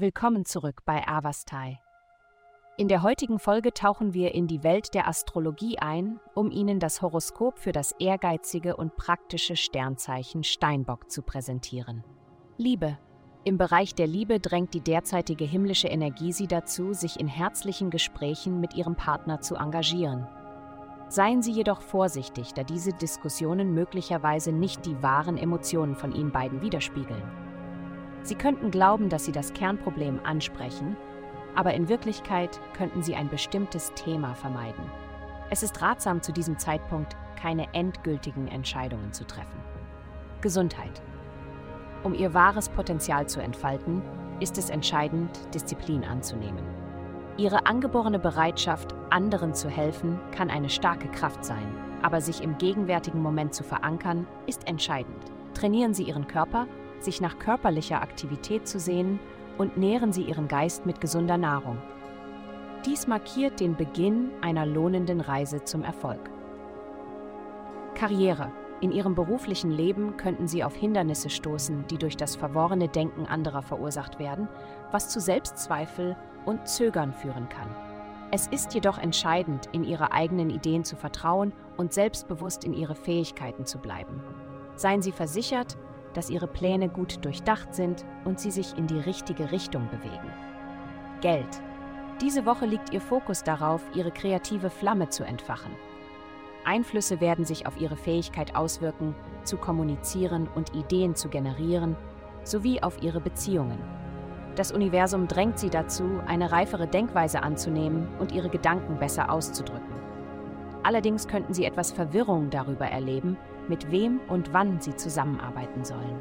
Willkommen zurück bei Avastai. In der heutigen Folge tauchen wir in die Welt der Astrologie ein, um Ihnen das Horoskop für das ehrgeizige und praktische Sternzeichen Steinbock zu präsentieren. Liebe. Im Bereich der Liebe drängt die derzeitige himmlische Energie Sie dazu, sich in herzlichen Gesprächen mit Ihrem Partner zu engagieren. Seien Sie jedoch vorsichtig, da diese Diskussionen möglicherweise nicht die wahren Emotionen von Ihnen beiden widerspiegeln. Sie könnten glauben, dass Sie das Kernproblem ansprechen, aber in Wirklichkeit könnten Sie ein bestimmtes Thema vermeiden. Es ist ratsam, zu diesem Zeitpunkt keine endgültigen Entscheidungen zu treffen. Gesundheit. Um Ihr wahres Potenzial zu entfalten, ist es entscheidend, Disziplin anzunehmen. Ihre angeborene Bereitschaft, anderen zu helfen, kann eine starke Kraft sein, aber sich im gegenwärtigen Moment zu verankern, ist entscheidend. Trainieren Sie Ihren Körper, sich nach körperlicher Aktivität zu sehen und nähren Sie Ihren Geist mit gesunder Nahrung. Dies markiert den Beginn einer lohnenden Reise zum Erfolg. Karriere. In Ihrem beruflichen Leben könnten Sie auf Hindernisse stoßen, die durch das verworrene Denken anderer verursacht werden, was zu Selbstzweifel und Zögern führen kann. Es ist jedoch entscheidend, in ihre eigenen Ideen zu vertrauen und selbstbewusst in ihre Fähigkeiten zu bleiben. Seien Sie versichert, dass Ihre Pläne gut durchdacht sind und Sie sich in die richtige Richtung bewegen. Geld. Diese Woche liegt Ihr Fokus darauf, Ihre kreative Flamme zu entfachen. Einflüsse werden sich auf Ihre Fähigkeit auswirken, zu kommunizieren und Ideen zu generieren, sowie auf Ihre Beziehungen. Das Universum drängt sie dazu, eine reifere Denkweise anzunehmen und ihre Gedanken besser auszudrücken. Allerdings könnten sie etwas Verwirrung darüber erleben, mit wem und wann sie zusammenarbeiten sollen.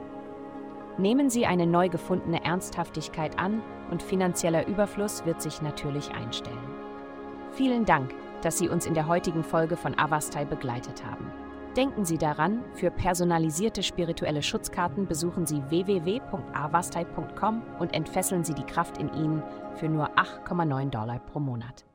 Nehmen Sie eine neu gefundene Ernsthaftigkeit an und finanzieller Überfluss wird sich natürlich einstellen. Vielen Dank, dass Sie uns in der heutigen Folge von Avastai begleitet haben. Denken Sie daran, für personalisierte spirituelle Schutzkarten besuchen Sie www.avastai.com und entfesseln Sie die Kraft in Ihnen für nur 8,9 Dollar pro Monat.